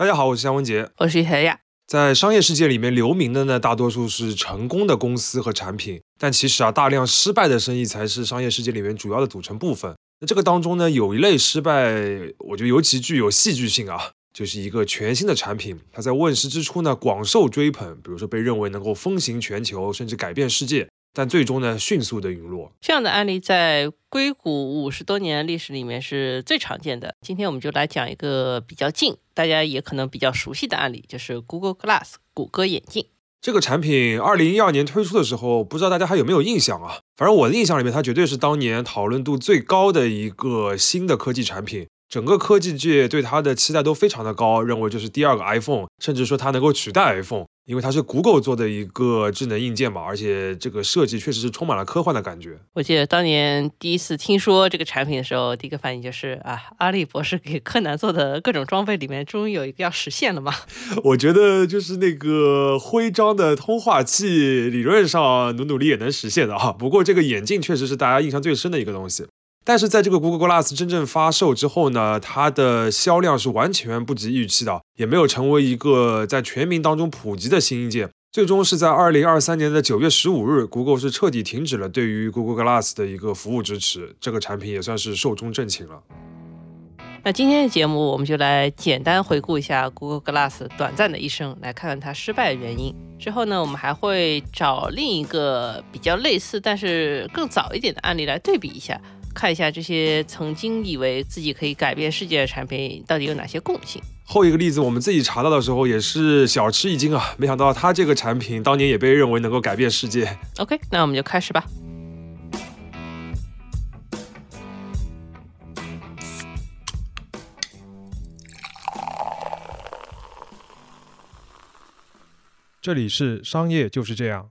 大家好，我是夏文杰。我是小亚。在商业世界里面留名的呢，大多数是成功的公司和产品，但其实啊，大量失败的生意才是商业世界里面主要的组成部分。那这个当中呢，有一类失败，我觉得尤其具有戏剧性啊，就是一个全新的产品，它在问世之初呢，广受追捧，比如说被认为能够风行全球，甚至改变世界。但最终呢，迅速的陨落。这样的案例在硅谷五十多年历史里面是最常见的。今天我们就来讲一个比较近，大家也可能比较熟悉的案例，就是 Google Glass 谷歌眼镜。这个产品二零一二年推出的时候，不知道大家还有没有印象啊？反正我的印象里面，它绝对是当年讨论度最高的一个新的科技产品。整个科技界对它的期待都非常的高，认为这是第二个 iPhone，甚至说它能够取代 iPhone。因为它是 Google 做的一个智能硬件嘛，而且这个设计确实是充满了科幻的感觉。我记得当年第一次听说这个产品的时候，第一个反应就是啊，阿笠博士给柯南做的各种装备里面，终于有一个要实现了嘛。我觉得就是那个徽章的通话器，理论上努努力也能实现的啊。不过这个眼镜确实是大家印象最深的一个东西。但是在这个 Google Glass 真正发售之后呢，它的销量是完全不及预期的，也没有成为一个在全民当中普及的新硬件。最终是在二零二三年的九月十五日，Google 是彻底停止了对于 Google Glass 的一个服务支持，这个产品也算是寿终正寝了。那今天的节目，我们就来简单回顾一下 Google Glass 短暂的一生，来看看它失败的原因。之后呢，我们还会找另一个比较类似但是更早一点的案例来对比一下。看一下这些曾经以为自己可以改变世界的产品到底有哪些共性。后一个例子我们自己查到的时候也是小吃一惊啊，没想到它这个产品当年也被认为能够改变世界。OK，那我们就开始吧。这里是商业就是这样。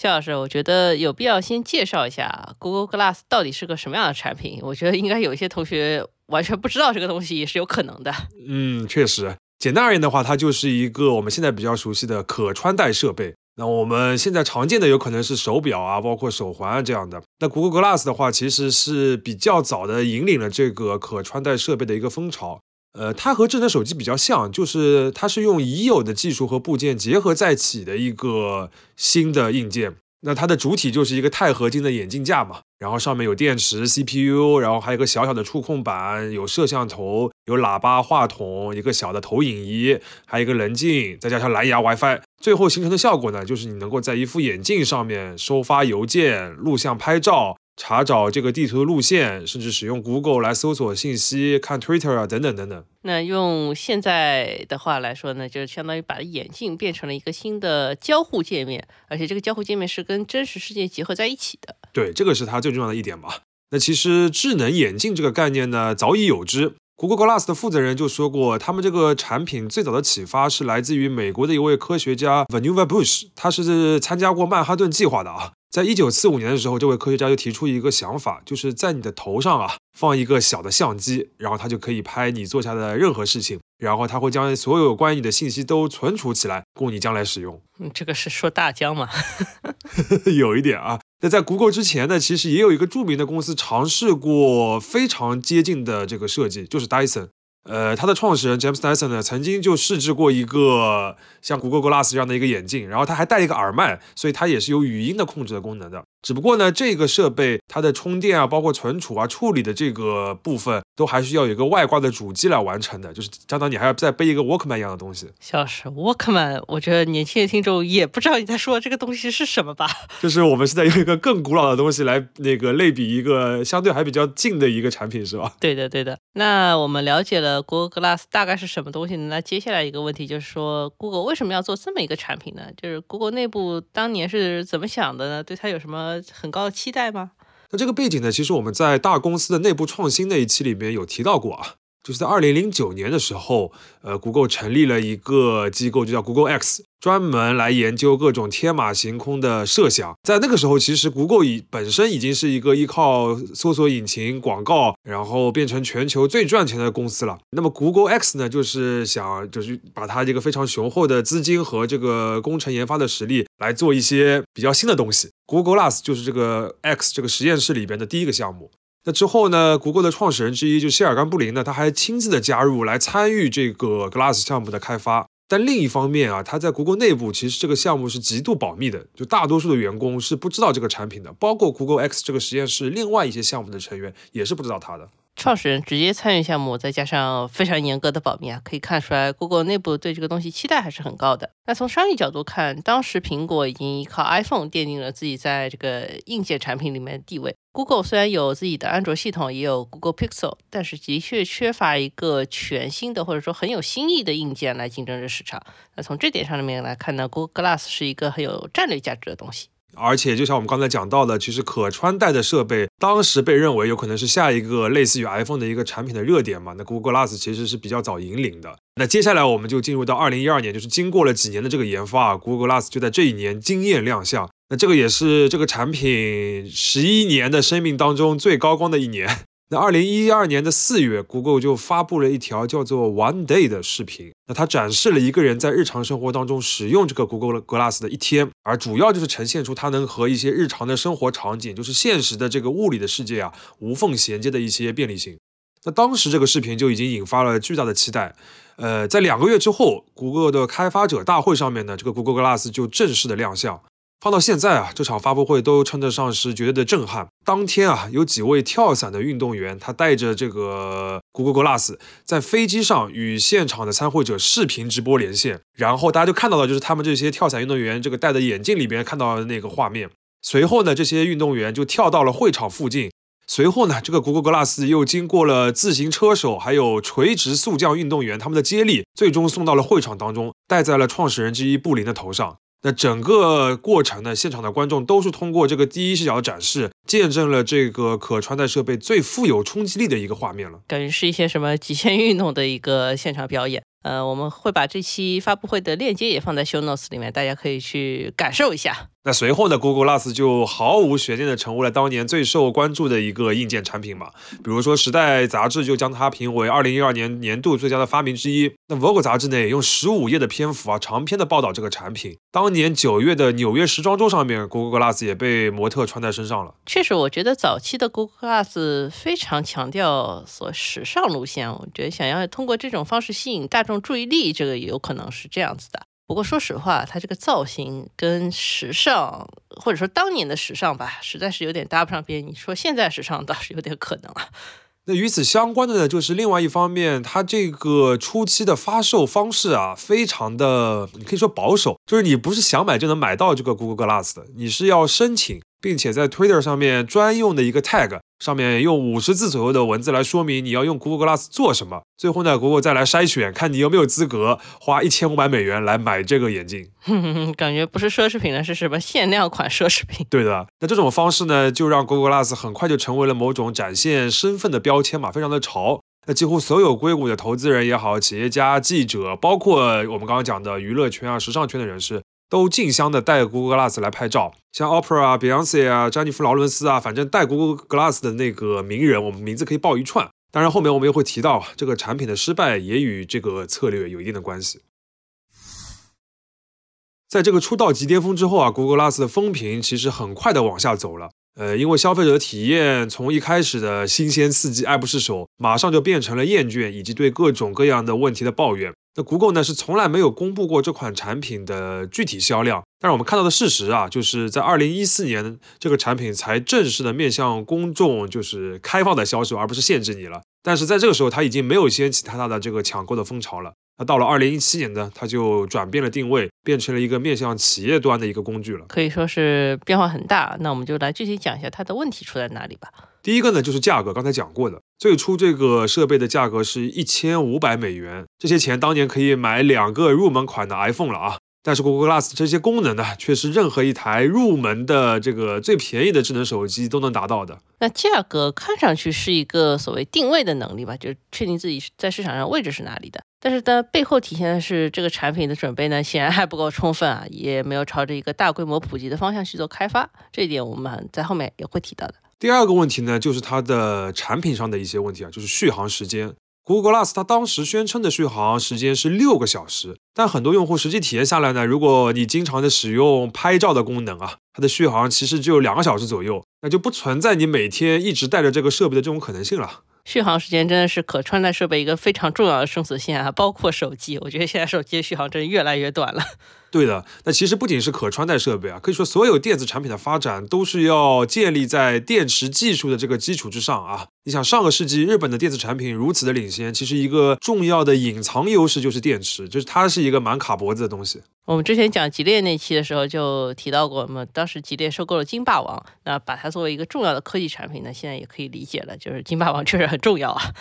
肖老师，我觉得有必要先介绍一下 Google Glass 到底是个什么样的产品。我觉得应该有一些同学完全不知道这个东西也是有可能的。嗯，确实，简单而言的话，它就是一个我们现在比较熟悉的可穿戴设备。那我们现在常见的有可能是手表啊，包括手环啊这样的。那 Google Glass 的话，其实是比较早的引领了这个可穿戴设备的一个风潮。呃，它和智能手机比较像，就是它是用已有的技术和部件结合在一起的一个新的硬件。那它的主体就是一个钛合金的眼镜架嘛，然后上面有电池、CPU，然后还有一个小小的触控板，有摄像头、有喇叭、话筒，一个小的投影仪，还有一个棱镜，再加上蓝牙 WiFi，最后形成的效果呢，就是你能够在一副眼镜上面收发邮件、录像、拍照。查找这个地图的路线，甚至使用 Google 来搜索信息、看 Twitter 啊，等等等等。那用现在的话来说呢，就是相当于把眼镜变成了一个新的交互界面，而且这个交互界面是跟真实世界结合在一起的。对，这个是它最重要的一点吧。那其实智能眼镜这个概念呢，早已有之。Google Glass 的负责人就说过，他们这个产品最早的启发是来自于美国的一位科学家 Vannevar Bush，他是参加过曼哈顿计划的啊。在一九四五年的时候，这位科学家就提出一个想法，就是在你的头上啊放一个小的相机，然后它就可以拍你做下的任何事情，然后它会将所有关于你的信息都存储起来，供你将来使用。嗯，这个是说大疆吗？有一点啊。那在 Google 之前呢，其实也有一个著名的公司尝试过非常接近的这个设计，就是 Dyson。呃，它的创始人 James Dyson 呢，曾经就试制过一个像 Google Glass 这样的一个眼镜，然后他还带一个耳麦，所以它也是有语音的控制的功能的。只不过呢，这个设备它的充电啊，包括存储啊、处理的这个部分，都还是要有一个外挂的主机来完成的，就是相当你还要再背一个 Walkman 一样的东西。小时 Walkman，我觉得年轻的听众也不知道你在说这个东西是什么吧？就是我们是在用一个更古老的东西来那个类比一个相对还比较近的一个产品，是吧？对的，对的。那我们了解了 Google Glass 大概是什么东西呢，那接下来一个问题就是说，Google 为什么要做这么一个产品呢？就是 Google 内部当年是怎么想的呢？对它有什么？很高的期待吗？那这个背景呢？其实我们在大公司的内部创新那一期里面有提到过啊。就是在二零零九年的时候，呃，Google 成立了一个机构，就叫 Google X，专门来研究各种天马行空的设想。在那个时候，其实 Google 已本身已经是一个依靠搜索引擎、广告，然后变成全球最赚钱的公司了。那么 Google X 呢，就是想就是把它这个非常雄厚的资金和这个工程研发的实力来做一些比较新的东西。Google Glass 就是这个 X 这个实验室里边的第一个项目。那之后呢谷歌的创始人之一就谢尔干布林呢，他还亲自的加入来参与这个 Glass 项目的开发。但另一方面啊，他在谷歌内部其实这个项目是极度保密的，就大多数的员工是不知道这个产品的，包括 Google X 这个实验室另外一些项目的成员也是不知道它的。创始人直接参与项目，再加上非常严格的保密啊，可以看出来 Google 内部对这个东西期待还是很高的。那从商业角度看，当时苹果已经依靠 iPhone 奠定了自己在这个硬件产品里面的地位。Google 虽然有自己的安卓系统，也有 Google Pixel，但是的确缺乏一个全新的或者说很有新意的硬件来竞争这市场。那从这点上面来看呢，Google Glass 是一个很有战略价值的东西。而且，就像我们刚才讲到的，其实可穿戴的设备当时被认为有可能是下一个类似于 iPhone 的一个产品的热点嘛。那 Google Glass 其实是比较早引领的。那接下来我们就进入到二零一二年，就是经过了几年的这个研发啊，Google Glass 就在这一年惊艳亮相。那这个也是这个产品十一年的生命当中最高光的一年。那二零一二年的四月，Google 就发布了一条叫做 One Day 的视频。那它展示了一个人在日常生活当中使用这个 Google Glass 的一天，而主要就是呈现出它能和一些日常的生活场景，就是现实的这个物理的世界啊，无缝衔接的一些便利性。那当时这个视频就已经引发了巨大的期待。呃，在两个月之后，谷歌的开发者大会上面呢，这个 Google Glass 就正式的亮相。放到现在啊，这场发布会都称得上是绝对的震撼。当天啊，有几位跳伞的运动员，他带着这个 Google Glass 在飞机上与现场的参会者视频直播连线，然后大家就看到了，就是他们这些跳伞运动员这个戴的眼镜里边看到的那个画面。随后呢，这些运动员就跳到了会场附近。随后呢，这个 Google Glass 又经过了自行车手还有垂直速降运动员他们的接力，最终送到了会场当中，戴在了创始人之一布林的头上。那整个过程呢，现场的观众都是通过这个第一视角展示，见证了这个可穿戴设备最富有冲击力的一个画面了。感觉是一些什么极限运动的一个现场表演。呃，我们会把这期发布会的链接也放在 Show Notes 里面，大家可以去感受一下。那随后呢，Google Glass 就毫无悬念的成为了当年最受关注的一个硬件产品嘛。比如说，《时代》杂志就将它评为2012年年度最佳的发明之一。那 Vogue 杂志呢，也用15页的篇幅啊，长篇的报道这个产品。当年九月的纽约时装周上面，Google Glass 也被模特穿在身上了。确实，我觉得早期的 Google Glass 非常强调所时尚路线。我觉得想要通过这种方式吸引大众注意力，这个也有可能是这样子的。不过说实话，它这个造型跟时尚，或者说当年的时尚吧，实在是有点搭不上边。你说现在时尚倒是有点可能啊。那与此相关的呢，就是另外一方面，它这个初期的发售方式啊，非常的，你可以说保守，就是你不是想买就能买到这个 Google Glass 的，你是要申请。并且在 Twitter 上面专用的一个 tag 上面用五十字左右的文字来说明你要用 Google Glass 做什么。最后呢，Google 再来筛选，看你有没有资格花一千五百美元来买这个眼镜。感觉不是奢侈品了，是什么限量款奢侈品？对的。那这种方式呢，就让 Google Glass 很快就成为了某种展现身份的标签嘛，非常的潮。那几乎所有硅谷的投资人也好，企业家、记者，包括我们刚刚讲的娱乐圈啊、时尚圈的人士。都竞相的带 Google Glass 来拍照，像 Opera 啊、Beyonce 啊、詹妮弗劳伦斯啊，反正带 Google Glass 的那个名人，我们名字可以报一串。当然，后面我们又会提到，这个产品的失败也与这个策略有一定的关系。在这个出道即巅峰之后啊，Google Glass 的风评其实很快的往下走了。呃，因为消费者的体验从一开始的新鲜刺激、爱不释手，马上就变成了厌倦以及对各种各样的问题的抱怨。那 Google 呢是从来没有公布过这款产品的具体销量，但是我们看到的事实啊，就是在二零一四年这个产品才正式的面向公众就是开放的销售，而不是限制你了。但是在这个时候，它已经没有掀起太大的这个抢购的风潮了。那到了二零一七年呢，它就转变了定位，变成了一个面向企业端的一个工具了，可以说是变化很大。那我们就来具体讲一下它的问题出在哪里吧。第一个呢，就是价格，刚才讲过的，最初这个设备的价格是一千五百美元，这些钱当年可以买两个入门款的 iPhone 了啊。但是 Google Glass 这些功能呢，却是任何一台入门的这个最便宜的智能手机都能达到的。那价格看上去是一个所谓定位的能力吧，就是确定自己在市场上位置是哪里的。但是它背后体现的是这个产品的准备呢，显然还不够充分啊，也没有朝着一个大规模普及的方向去做开发。这一点我们在后面也会提到的。第二个问题呢，就是它的产品上的一些问题啊，就是续航时间。Google Glass 它当时宣称的续航时间是六个小时，但很多用户实际体验下来呢，如果你经常的使用拍照的功能啊，它的续航其实只有两个小时左右，那就不存在你每天一直带着这个设备的这种可能性了。续航时间真的是可穿戴设备一个非常重要的生死线啊，包括手机。我觉得现在手机的续航真的越来越短了。对的，那其实不仅是可穿戴设备啊，可以说所有电子产品的发展都是要建立在电池技术的这个基础之上啊。你想，上个世纪日本的电子产品如此的领先，其实一个重要的隐藏优势就是电池，就是它是一个蛮卡脖子的东西。我们之前讲吉列那期的时候就提到过，我们，当时吉列收购了金霸王，那把它作为一个重要的科技产品呢，现在也可以理解了，就是金霸王确实很重要啊。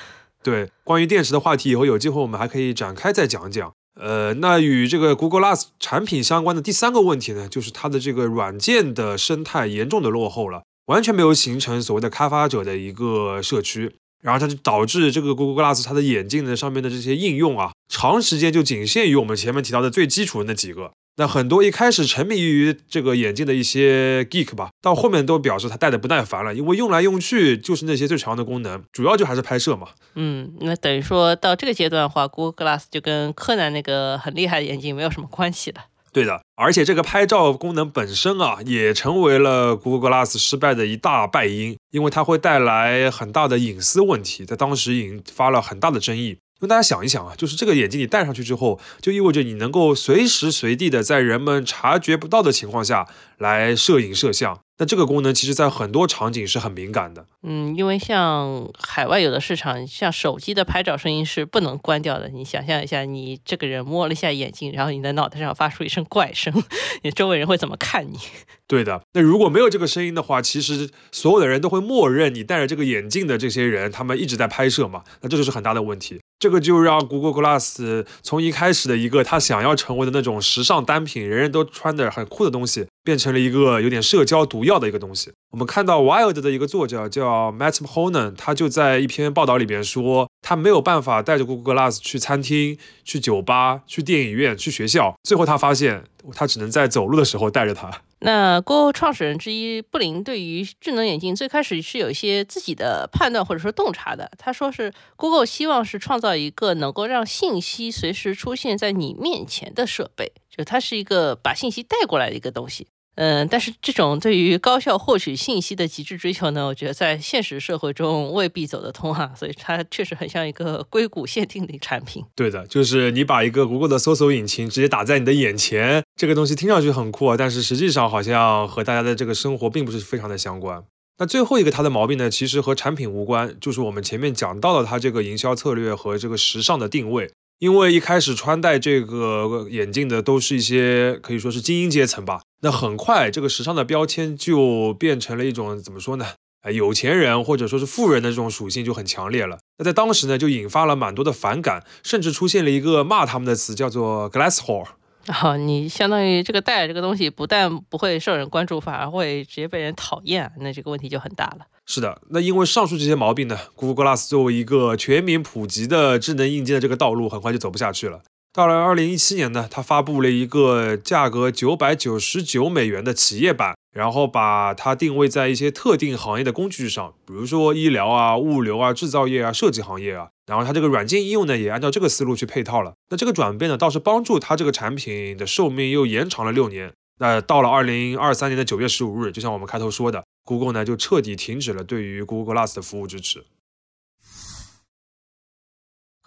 对，关于电池的话题，以后有机会我们还可以展开再讲讲。呃，那与这个 Google Glass 产品相关的第三个问题呢，就是它的这个软件的生态严重的落后了，完全没有形成所谓的开发者的一个社区，然后它就导致这个 Google Glass 它的眼镜的上面的这些应用啊，长时间就仅限于我们前面提到的最基础的那几个。那很多一开始沉迷于这个眼镜的一些 geek 吧，到后面都表示他戴的不耐烦了，因为用来用去就是那些最常用的功能，主要就还是拍摄嘛。嗯，那等于说到这个阶段的话，Google Glass 就跟柯南那个很厉害的眼镜没有什么关系了。对的，而且这个拍照功能本身啊，也成为了 Google Glass 失败的一大败因，因为它会带来很大的隐私问题，在当时引发了很大的争议。因为大家想一想啊，就是这个眼镜你戴上去之后，就意味着你能够随时随地的在人们察觉不到的情况下来摄影摄像。那这个功能其实在很多场景是很敏感的。嗯，因为像海外有的市场，像手机的拍照声音是不能关掉的。你想象一下，你这个人摸了一下眼镜，然后你的脑袋上发出一声怪声，你周围人会怎么看你？对的。那如果没有这个声音的话，其实所有的人都会默认你戴着这个眼镜的这些人，他们一直在拍摄嘛。那这就是很大的问题。这个就让 Google Glass 从一开始的一个他想要成为的那种时尚单品，人人都穿的很酷的东西，变成了一个有点社交毒药的一个东西。我们看到 Wild 的一个作者叫 Matt Honan，他就在一篇报道里边说，他没有办法带着 Google Glass 去餐厅、去酒吧、去电影院、去学校。最后他发现，他只能在走路的时候带着它。那 Google 创始人之一布林对于智能眼镜最开始是有一些自己的判断或者说洞察的。他说是 Google 希望是创造一个能够让信息随时出现在你面前的设备，就它是一个把信息带过来的一个东西。嗯，但是这种对于高效获取信息的极致追求呢，我觉得在现实社会中未必走得通哈，所以它确实很像一个硅谷限定的产品。对的，就是你把一个 Google 的搜索引擎直接打在你的眼前，这个东西听上去很酷啊，但是实际上好像和大家的这个生活并不是非常的相关。那最后一个它的毛病呢，其实和产品无关，就是我们前面讲到了它这个营销策略和这个时尚的定位。因为一开始穿戴这个眼镜的都是一些可以说是精英阶层吧，那很快这个时尚的标签就变成了一种怎么说呢？哎，有钱人或者说是富人的这种属性就很强烈了。那在当时呢，就引发了蛮多的反感，甚至出现了一个骂他们的词，叫做 “glass hole”。啊，你相当于这个戴这个东西，不但不会受人关注，反而会直接被人讨厌，那这个问题就很大了。是的，那因为上述这些毛病呢，Google Glass 作为一个全民普及的智能硬件的这个道路，很快就走不下去了。到了二零一七年呢，它发布了一个价格九百九十九美元的企业版，然后把它定位在一些特定行业的工具上，比如说医疗啊、物流啊、制造业啊、设计行业啊。然后它这个软件应用呢，也按照这个思路去配套了。那这个转变呢，倒是帮助它这个产品的寿命又延长了六年。那到了二零二三年的九月十五日，就像我们开头说的。Google 呢就彻底停止了对于 Google Glass 的服务支持。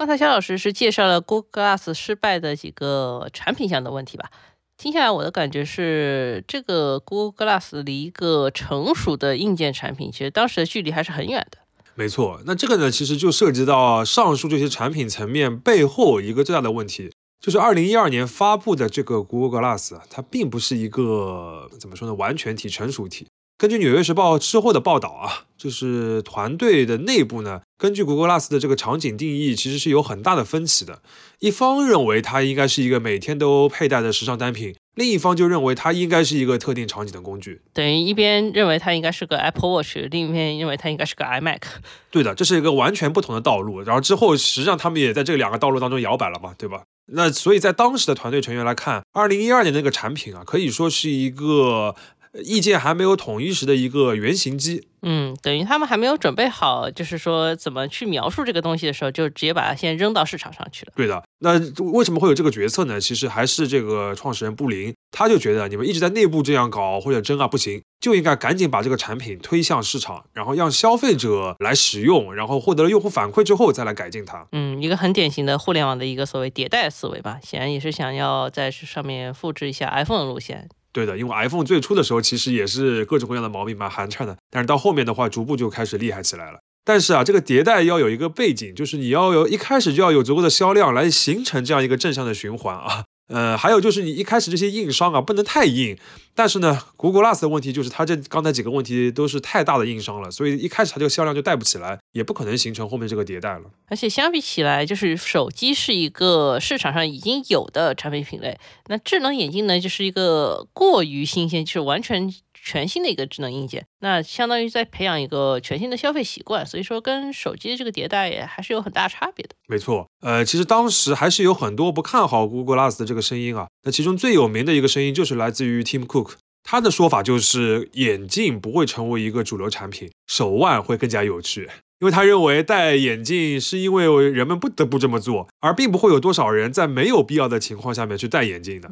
刚才肖老师是介绍了 Google Glass 失败的几个产品上的问题吧？听下来我的感觉是，这个 Google Glass 离一个成熟的硬件产品，其实当时的距离还是很远的。没错，那这个呢，其实就涉及到上述这些产品层面背后一个最大的问题，就是二零一二年发布的这个 Google Glass，它并不是一个怎么说呢，完全体、成熟体。根据《纽约时报》之后的报道啊，就是团队的内部呢，根据 Google Glass 的这个场景定义，其实是有很大的分歧的。一方认为它应该是一个每天都佩戴的时尚单品，另一方就认为它应该是一个特定场景的工具。等于一边认为它应该是个 Apple Watch，另一边认为它应该是个 iMac。对的，这是一个完全不同的道路。然后之后，实际上他们也在这两个道路当中摇摆了嘛，对吧？那所以在当时的团队成员来看，二零一二年那个产品啊，可以说是一个。意见还没有统一时的一个原型机。嗯，等于他们还没有准备好，就是说怎么去描述这个东西的时候，就直接把它先扔到市场上去了。对的，那为什么会有这个决策呢？其实还是这个创始人布林，他就觉得你们一直在内部这样搞或者争啊不行，就应该赶紧把这个产品推向市场，然后让消费者来使用，然后获得了用户反馈之后再来改进它。嗯，一个很典型的互联网的一个所谓迭代思维吧，显然也是想要在上面复制一下 iPhone 的路线。对的，因为 iPhone 最初的时候其实也是各种各样的毛病蛮寒碜的，但是到后面的话，逐步就开始厉害起来了。但是啊，这个迭代要有一个背景，就是你要有一开始就要有足够的销量来形成这样一个正向的循环啊。呃，还有就是你一开始这些硬伤啊，不能太硬。但是呢，Google Glass 的问题就是它这刚才几个问题都是太大的硬伤了，所以一开始它这个销量就带不起来，也不可能形成后面这个迭代了。而且相比起来，就是手机是一个市场上已经有的产品品类，那智能眼镜呢，就是一个过于新鲜，就是完全。全新的一个智能硬件，那相当于在培养一个全新的消费习惯，所以说跟手机的这个迭代也还是有很大差别的。没错，呃，其实当时还是有很多不看好 Google Glass 的这个声音啊，那其中最有名的一个声音就是来自于 Tim Cook，他的说法就是眼镜不会成为一个主流产品，手腕会更加有趣。因为他认为戴眼镜是因为人们不得不这么做，而并不会有多少人在没有必要的情况下面去戴眼镜的。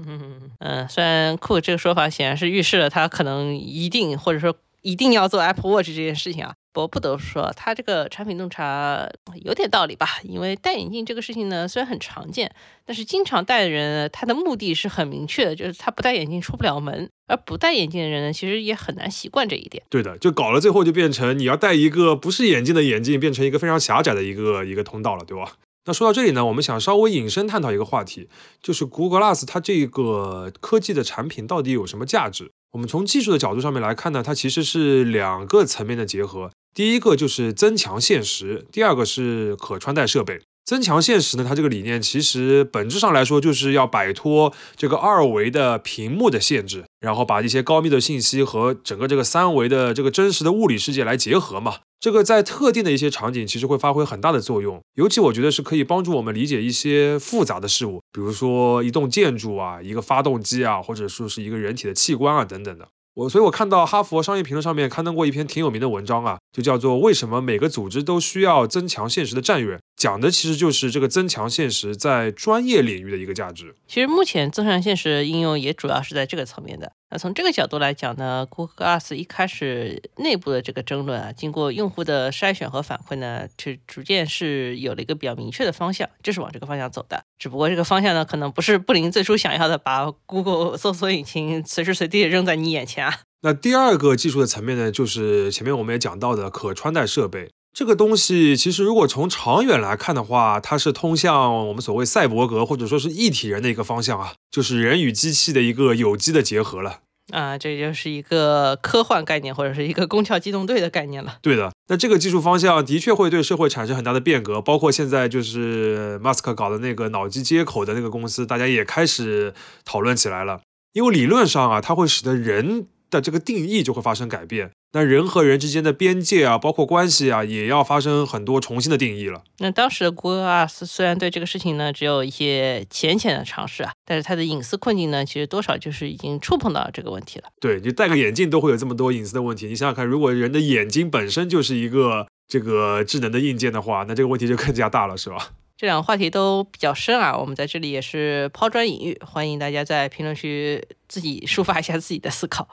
嗯，虽然酷这个说法显然是预示了他可能一定或者说一定要做 Apple Watch 这件事情啊。不过不得不说，他这个产品洞察有点道理吧？因为戴眼镜这个事情呢，虽然很常见，但是经常戴的人，他的目的是很明确的，就是他不戴眼镜出不了门。而不戴眼镜的人呢，其实也很难习惯这一点。对的，就搞了最后就变成你要戴一个不是眼镜的眼镜，变成一个非常狭窄的一个一个通道了，对吧？那说到这里呢，我们想稍微引申探讨一个话题，就是 Google Glass 它这个科技的产品到底有什么价值？我们从技术的角度上面来看呢，它其实是两个层面的结合。第一个就是增强现实，第二个是可穿戴设备。增强现实呢，它这个理念其实本质上来说就是要摆脱这个二维的屏幕的限制，然后把一些高密度信息和整个这个三维的这个真实的物理世界来结合嘛。这个在特定的一些场景其实会发挥很大的作用，尤其我觉得是可以帮助我们理解一些复杂的事物，比如说一栋建筑啊、一个发动机啊，或者说是一个人体的器官啊等等的。我所以，我看到哈佛商业评论上面刊登过一篇挺有名的文章啊，就叫做《为什么每个组织都需要增强现实的战略》，讲的其实就是这个增强现实在专业领域的一个价值。其实目前增强现实应用也主要是在这个层面的。那从这个角度来讲呢，Google Glass 一开始内部的这个争论啊，经过用户的筛选和反馈呢，就逐渐是有了一个比较明确的方向，就是往这个方向走的。只不过这个方向呢，可能不是布林最初想要的，把 Google 搜索引擎随时随地扔在你眼前啊。那第二个技术的层面呢，就是前面我们也讲到的可穿戴设备。这个东西其实如果从长远来看的话，它是通向我们所谓赛博格或者说是一体人的一个方向啊，就是人与机器的一个有机的结合了啊，这就是一个科幻概念或者是一个攻壳机动队的概念了。对的，那这个技术方向的确会对社会产生很大的变革，包括现在就是马斯克搞的那个脑机接口的那个公司，大家也开始讨论起来了，因为理论上啊，它会使得人。的这个定义就会发生改变，那人和人之间的边界啊，包括关系啊，也要发生很多重新的定义了。那当时的 Google Glass 虽然对这个事情呢只有一些浅浅的尝试啊，但是它的隐私困境呢，其实多少就是已经触碰到这个问题了。对你戴个眼镜都会有这么多隐私的问题，你想想看，如果人的眼睛本身就是一个这个智能的硬件的话，那这个问题就更加大了，是吧？这两个话题都比较深啊，我们在这里也是抛砖引玉，欢迎大家在评论区自己抒发一下自己的思考。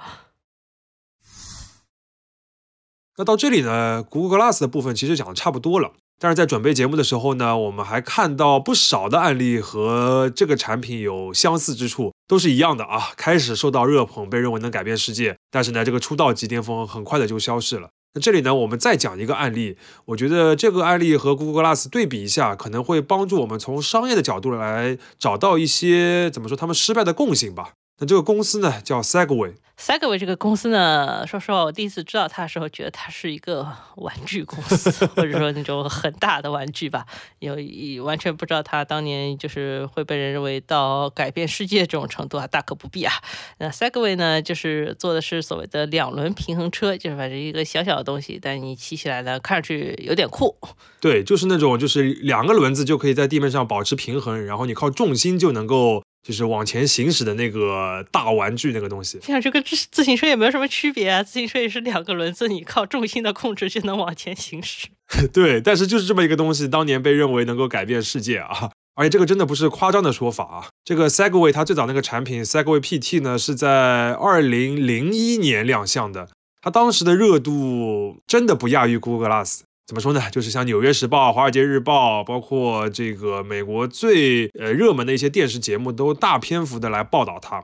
那到这里呢，Google Glass 的部分其实讲的差不多了。但是在准备节目的时候呢，我们还看到不少的案例和这个产品有相似之处，都是一样的啊。开始受到热捧，被认为能改变世界，但是呢，这个出道即巅峰很快的就消失了。那这里呢，我们再讲一个案例，我觉得这个案例和 Google Glass 对比一下，可能会帮助我们从商业的角度来找到一些怎么说他们失败的共性吧。那这个公司呢，叫 Segway。Segway 这个公司呢，说实话，我第一次知道它的时候，觉得它是一个玩具公司，或者说那种很大的玩具吧，有完全不知道它当年就是会被人认为到改变世界这种程度啊，大可不必啊。那 Segway 呢，就是做的是所谓的两轮平衡车，就是反正一个小小的东西，但你骑起来呢，看上去有点酷。对，就是那种就是两个轮子就可以在地面上保持平衡，然后你靠重心就能够就是往前行驶的那个大玩具那个东西。像这个自自行车也没有什么区别啊，自行车也是两个轮子，你靠重心的控制就能往前行驶。对，但是就是这么一个东西，当年被认为能够改变世界啊！而且这个真的不是夸张的说法啊。这个 Segway 它最早那个产品 Segway PT 呢，是在二零零一年亮相的，它当时的热度真的不亚于 Google Glass。怎么说呢？就是像《纽约时报》《华尔街日报》，包括这个美国最呃热门的一些电视节目，都大篇幅的来报道它。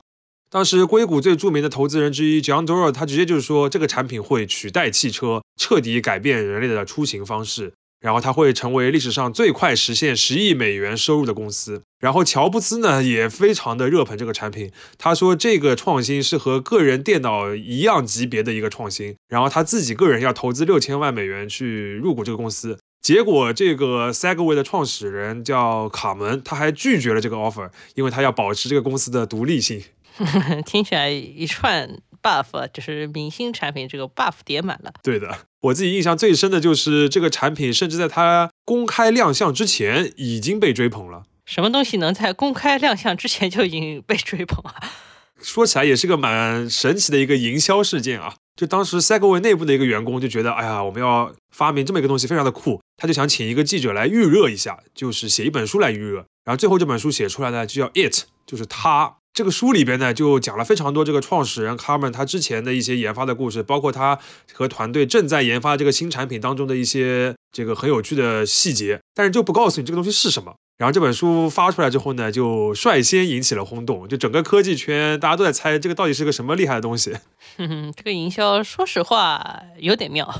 当时硅谷最著名的投资人之一 John Doerr，他直接就是说这个产品会取代汽车，彻底改变人类的出行方式。然后它会成为历史上最快实现十亿美元收入的公司。然后乔布斯呢也非常的热捧这个产品，他说这个创新是和个人电脑一样级别的一个创新。然后他自己个人要投资六千万美元去入股这个公司。结果这个 Segway 的创始人叫卡门，他还拒绝了这个 offer，因为他要保持这个公司的独立性。听起来一串。Buff 就是明星产品，这个 buff 叠满了。对的，我自己印象最深的就是这个产品，甚至在它公开亮相之前已经被追捧了。什么东西能在公开亮相之前就已经被追捧啊？说起来也是个蛮神奇的一个营销事件啊！就当时 Segway 内部的一个员工就觉得，哎呀，我们要发明这么一个东西，非常的酷，他就想请一个记者来预热一下，就是写一本书来预热。然后最后这本书写出来呢，就叫 It，就是它。这个书里边呢，就讲了非常多这个创始人 Carmen 他之前的一些研发的故事，包括他和团队正在研发这个新产品当中的一些这个很有趣的细节，但是就不告诉你这个东西是什么。然后这本书发出来之后呢，就率先引起了轰动，就整个科技圈大家都在猜这个到底是个什么厉害的东西。这个营销说实话有点妙。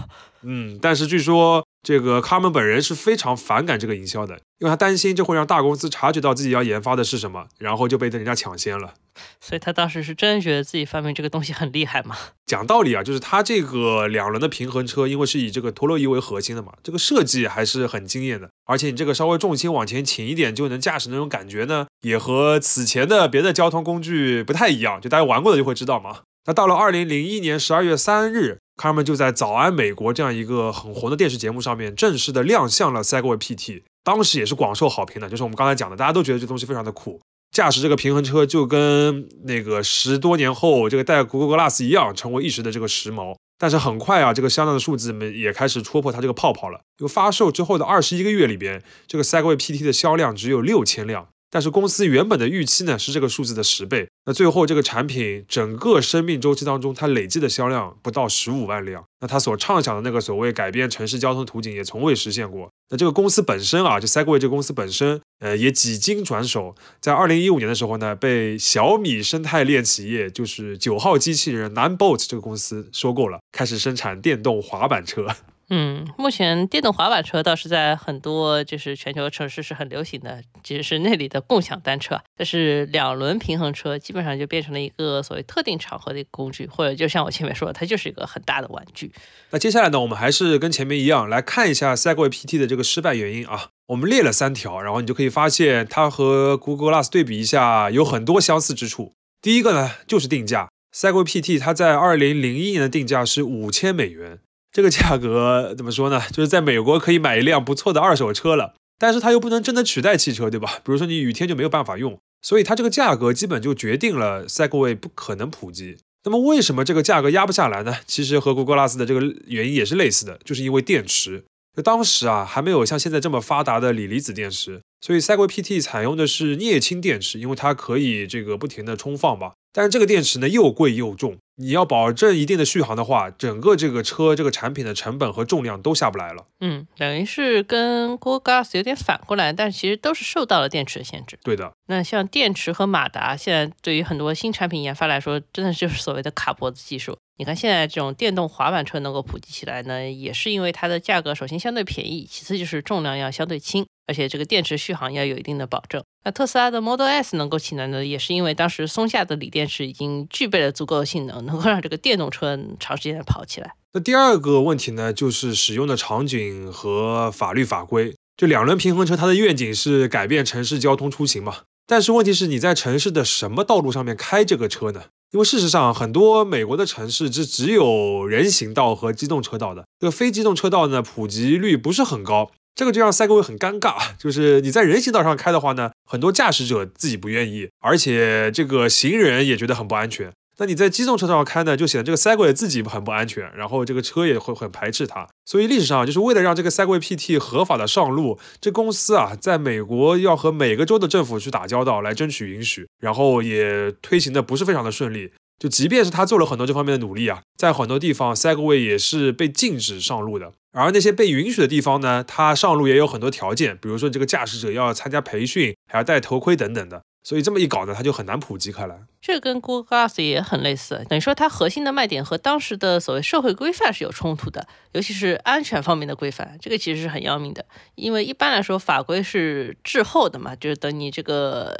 嗯，但是据说。这个卡门本人是非常反感这个营销的，因为他担心这会让大公司察觉到自己要研发的是什么，然后就被人家抢先了。所以他当时是真觉得自己发明这个东西很厉害吗？讲道理啊，就是他这个两轮的平衡车，因为是以这个陀螺仪为核心的嘛，这个设计还是很惊艳的。而且你这个稍微重心往前倾一点就能驾驶那种感觉呢，也和此前的别的交通工具不太一样。就大家玩过的就会知道嘛。那到了二零零一年十二月三日。卡门就在《早安美国》这样一个很红的电视节目上面正式的亮相了 Segway PT，当时也是广受好评的。就是我们刚才讲的，大家都觉得这东西非常的酷，驾驶这个平衡车就跟那个十多年后这个戴 Google Glass 一样，成为一时的这个时髦。但是很快啊，这个销量的数字们也开始戳破它这个泡泡了。就发售之后的二十一个月里边，这个 Segway PT 的销量只有六千辆。但是公司原本的预期呢是这个数字的十倍，那最后这个产品整个生命周期当中，它累计的销量不到十五万辆，那它所畅想的那个所谓改变城市交通途径也从未实现过。那这个公司本身啊，就 Segway 这个公司本身，呃，也几经转手，在二零一五年的时候呢，被小米生态链企业，就是九号机器人 Nine Bolt 这个公司收购了，开始生产电动滑板车。嗯，目前电动滑板车倒是在很多就是全球城市是很流行的，其实是那里的共享单车。但是两轮平衡车基本上就变成了一个所谓特定场合的工具，或者就像我前面说的，它就是一个很大的玩具。那接下来呢，我们还是跟前面一样来看一下 Segway PT 的这个失败原因啊。我们列了三条，然后你就可以发现它和 Google Glass 对比一下有很多相似之处。第一个呢，就是定价，Segway PT 它在二零零一年的定价是五千美元。这个价格怎么说呢？就是在美国可以买一辆不错的二手车了，但是它又不能真的取代汽车，对吧？比如说你雨天就没有办法用，所以它这个价格基本就决定了 Segway 不可能普及。那么为什么这个价格压不下来呢？其实和 Google Glass 的这个原因也是类似的，就是因为电池。就当时啊还没有像现在这么发达的锂离子电池，所以 Segway PT 采用的是镍氢电池，因为它可以这个不停的充放吧。但是这个电池呢又贵又重。你要保证一定的续航的话，整个这个车这个产品的成本和重量都下不来了。嗯，等于是跟 Google Glass 有点反过来，但其实都是受到了电池的限制。对的。那像电池和马达，现在对于很多新产品研发来说，真的就是所谓的卡脖子技术。你看现在这种电动滑板车能够普及起来呢，也是因为它的价格首先相对便宜，其次就是重量要相对轻。而且这个电池续航要有一定的保证。那特斯拉的 Model S 能够起来呢，也是因为当时松下的锂电池已经具备了足够的性能，能够让这个电动车长时间的跑起来。那第二个问题呢，就是使用的场景和法律法规。这两轮平衡车它的愿景是改变城市交通出行嘛？但是问题是你在城市的什么道路上面开这个车呢？因为事实上很多美国的城市是只有人行道和机动车道的，这个非机动车道呢普及率不是很高。这个就让 Segway 很尴尬，就是你在人行道上开的话呢，很多驾驶者自己不愿意，而且这个行人也觉得很不安全。那你在机动车上开呢，就显得这个 Segway 自己很不安全，然后这个车也会很排斥它。所以历史上就是为了让这个 Segway PT 合法的上路，这公司啊，在美国要和每个州的政府去打交道来争取允许，然后也推行的不是非常的顺利。就即便是他做了很多这方面的努力啊，在很多地方 Segway 也是被禁止上路的。而那些被允许的地方呢，它上路也有很多条件，比如说这个驾驶者要参加培训，还要戴头盔等等的。所以这么一搞呢，它就很难普及开来。这跟 Google Glass 也很类似，等于说它核心的卖点和当时的所谓社会规范是有冲突的，尤其是安全方面的规范，这个其实是很要命的。因为一般来说法规是滞后的嘛，就是等你这个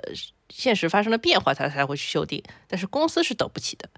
现实发生了变化，它才会去修订。但是公司是等不起的。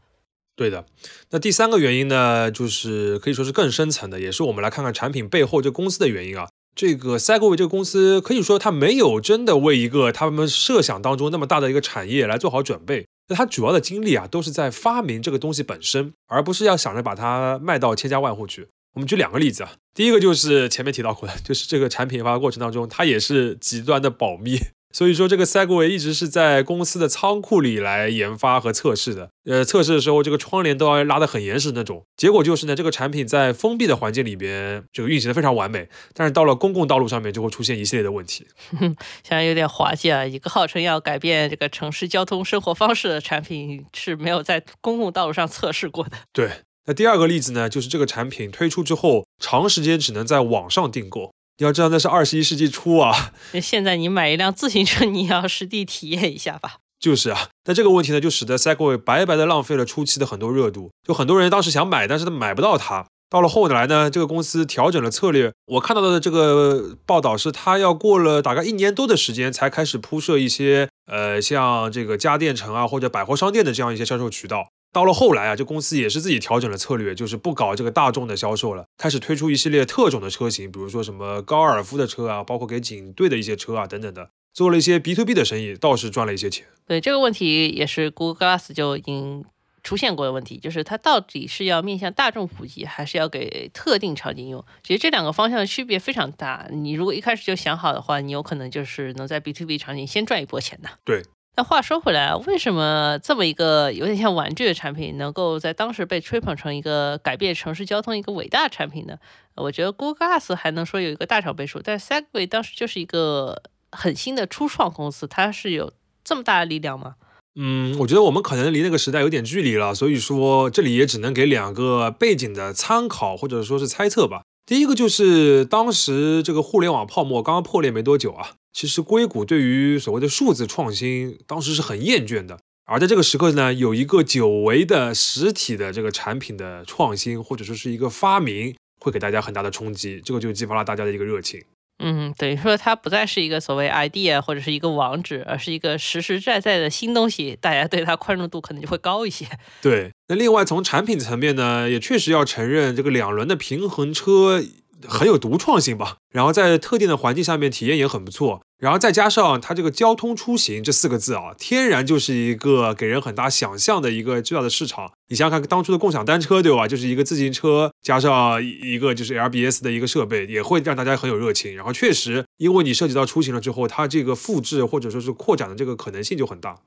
对的。那第三个原因呢，就是可以说是更深层的，也是我们来看看产品背后这公司的原因啊。这个 Segway 这个公司可以说它没有真的为一个他们设想当中那么大的一个产业来做好准备。那它主要的精力啊都是在发明这个东西本身，而不是要想着把它卖到千家万户去。我们举两个例子啊，第一个就是前面提到过的，就是这个产品研发过程当中它也是极端的保密。所以说，这个 Segway 一直是在公司的仓库里来研发和测试的。呃，测试的时候，这个窗帘都要拉得很严实那种。结果就是呢，这个产品在封闭的环境里边，这个运行的非常完美。但是到了公共道路上面，就会出现一系列的问题。现在有点滑稽啊！一个号称要改变这个城市交通生活方式的产品，是没有在公共道路上测试过的。对。那第二个例子呢，就是这个产品推出之后，长时间只能在网上订购。你要知道那是二十一世纪初啊！现在你买一辆自行车，你也要实地体验一下吧。就是啊，那这个问题呢，就使得 Segway 白白的浪费了初期的很多热度。就很多人当时想买，但是他买不到它。到了后来呢，这个公司调整了策略。我看到的这个报道是，他要过了大概一年多的时间，才开始铺设一些呃，像这个家电城啊或者百货商店的这样一些销售渠道。到了后来啊，这公司也是自己调整了策略，就是不搞这个大众的销售了，开始推出一系列特种的车型，比如说什么高尔夫的车啊，包括给警队的一些车啊等等的，做了一些 B to B 的生意，倒是赚了一些钱。对这个问题，也是 Google Glass 就已经出现过的问题，就是它到底是要面向大众普及，还是要给特定场景用？其实这两个方向的区别非常大。你如果一开始就想好的话，你有可能就是能在 B to B 场景先赚一波钱的。对。那话说回来，为什么这么一个有点像玩具的产品，能够在当时被吹捧成一个改变城市交通一个伟大产品呢？我觉得 Google Glass 还能说有一个大厂背书，但 Segway 当时就是一个很新的初创公司，它是有这么大的力量吗？嗯，我觉得我们可能离那个时代有点距离了，所以说这里也只能给两个背景的参考或者说是猜测吧。第一个就是当时这个互联网泡沫刚刚破裂没多久啊。其实硅谷对于所谓的数字创新，当时是很厌倦的。而在这个时刻呢，有一个久违的实体的这个产品的创新，或者说是一个发明，会给大家很大的冲击。这个就激发了大家的一个热情。嗯，等于说它不再是一个所谓 idea 或者是一个网址，而是一个实实在在的新东西，大家对它宽容度可能就会高一些。对，那另外从产品层面呢，也确实要承认这个两轮的平衡车。很有独创性吧，然后在特定的环境下面体验也很不错，然后再加上它这个交通出行这四个字啊，天然就是一个给人很大想象的一个巨大的市场。你想想看，当初的共享单车对吧，就是一个自行车加上一个就是 LBS 的一个设备，也会让大家很有热情。然后确实，因为你涉及到出行了之后，它这个复制或者说是扩展的这个可能性就很大。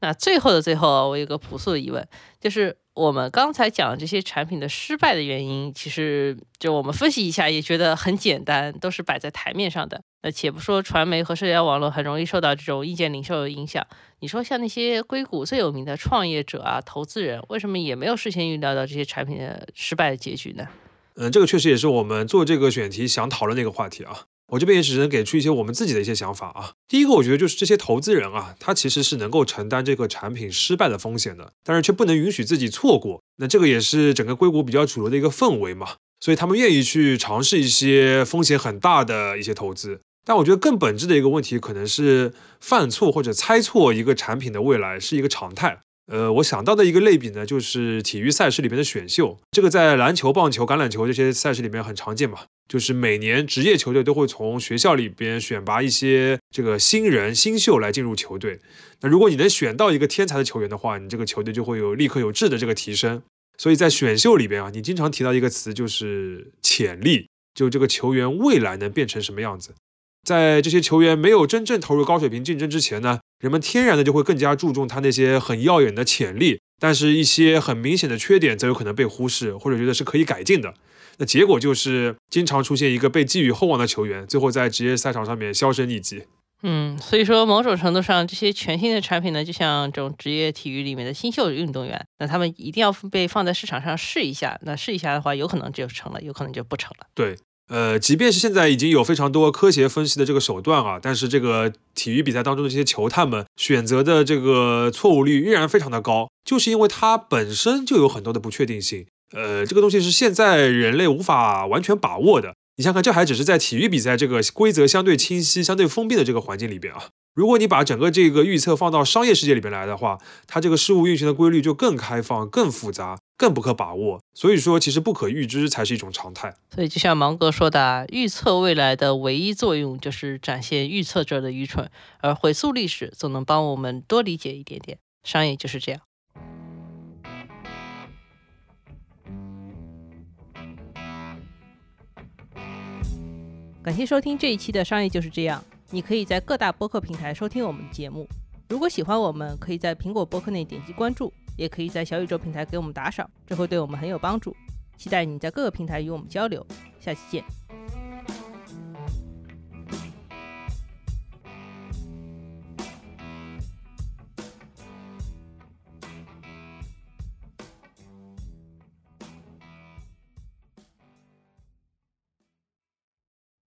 那最后的最后，我有个朴素的疑问，就是我们刚才讲这些产品的失败的原因，其实就我们分析一下，也觉得很简单，都是摆在台面上的。那且不说传媒和社交网络很容易受到这种意见领袖的影响，你说像那些硅谷最有名的创业者啊、投资人，为什么也没有事先预料到这些产品的失败的结局呢？嗯，这个确实也是我们做这个选题想讨论的一个话题啊。我这边也只能给出一些我们自己的一些想法啊。第一个，我觉得就是这些投资人啊，他其实是能够承担这个产品失败的风险的，但是却不能允许自己错过。那这个也是整个硅谷比较主流的一个氛围嘛，所以他们愿意去尝试一些风险很大的一些投资。但我觉得更本质的一个问题，可能是犯错或者猜错一个产品的未来是一个常态。呃，我想到的一个类比呢，就是体育赛事里面的选秀，这个在篮球、棒球、橄榄球这些赛事里面很常见嘛。就是每年职业球队都会从学校里边选拔一些这个新人新秀来进入球队。那如果你能选到一个天才的球员的话，你这个球队就会有立刻有质的这个提升。所以在选秀里边啊，你经常提到一个词就是潜力，就这个球员未来能变成什么样子。在这些球员没有真正投入高水平竞争之前呢，人们天然的就会更加注重他那些很耀眼的潜力，但是一些很明显的缺点则有可能被忽视，或者觉得是可以改进的。那结果就是经常出现一个被寄予厚望的球员，最后在职业赛场上面销声匿迹。嗯，所以说某种程度上，这些全新的产品呢，就像这种职业体育里面的新秀运动员，那他们一定要被放在市场上试一下。那试一下的话，有可能就成了，有可能就不成了。对，呃，即便是现在已经有非常多科学分析的这个手段啊，但是这个体育比赛当中的这些球探们选择的这个错误率依然非常的高，就是因为它本身就有很多的不确定性。呃，这个东西是现在人类无法完全把握的。你想想，这还只是在体育比赛这个规则相对清晰、相对封闭的这个环境里边啊。如果你把整个这个预测放到商业世界里边来的话，它这个事物运行的规律就更开放、更复杂、更不可把握。所以说，其实不可预知才是一种常态。所以，就像芒格说的，预测未来的唯一作用就是展现预测者的愚蠢，而回溯历史总能帮我们多理解一点点。商业就是这样。感谢收听这一期的商业就是这样。你可以在各大播客平台收听我们的节目。如果喜欢我们，可以在苹果播客内点击关注，也可以在小宇宙平台给我们打赏，这会对我们很有帮助。期待你在各个平台与我们交流。下期见。